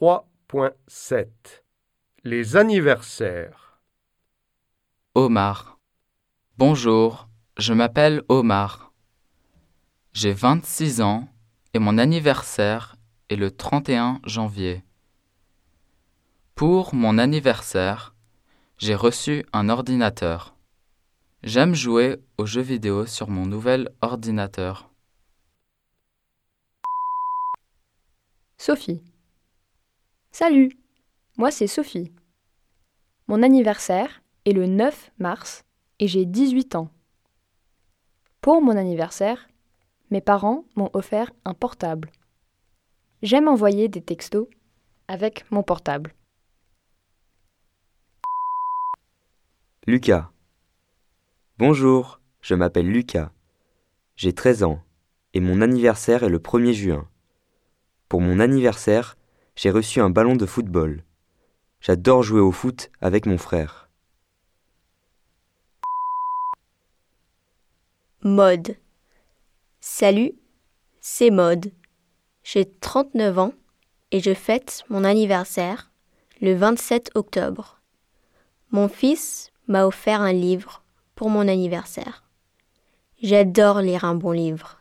3.7 Les anniversaires Omar. Bonjour, je m'appelle Omar. J'ai 26 ans et mon anniversaire est le 31 janvier. Pour mon anniversaire, j'ai reçu un ordinateur. J'aime jouer aux jeux vidéo sur mon nouvel ordinateur. Sophie. Salut, moi c'est Sophie. Mon anniversaire est le 9 mars et j'ai 18 ans. Pour mon anniversaire, mes parents m'ont offert un portable. J'aime envoyer des textos avec mon portable. Lucas. Bonjour, je m'appelle Lucas. J'ai 13 ans et mon anniversaire est le 1er juin. Pour mon anniversaire, j'ai reçu un ballon de football. J'adore jouer au foot avec mon frère. Mode. Salut, c'est Mode. J'ai 39 ans et je fête mon anniversaire le 27 octobre. Mon fils m'a offert un livre pour mon anniversaire. J'adore lire un bon livre.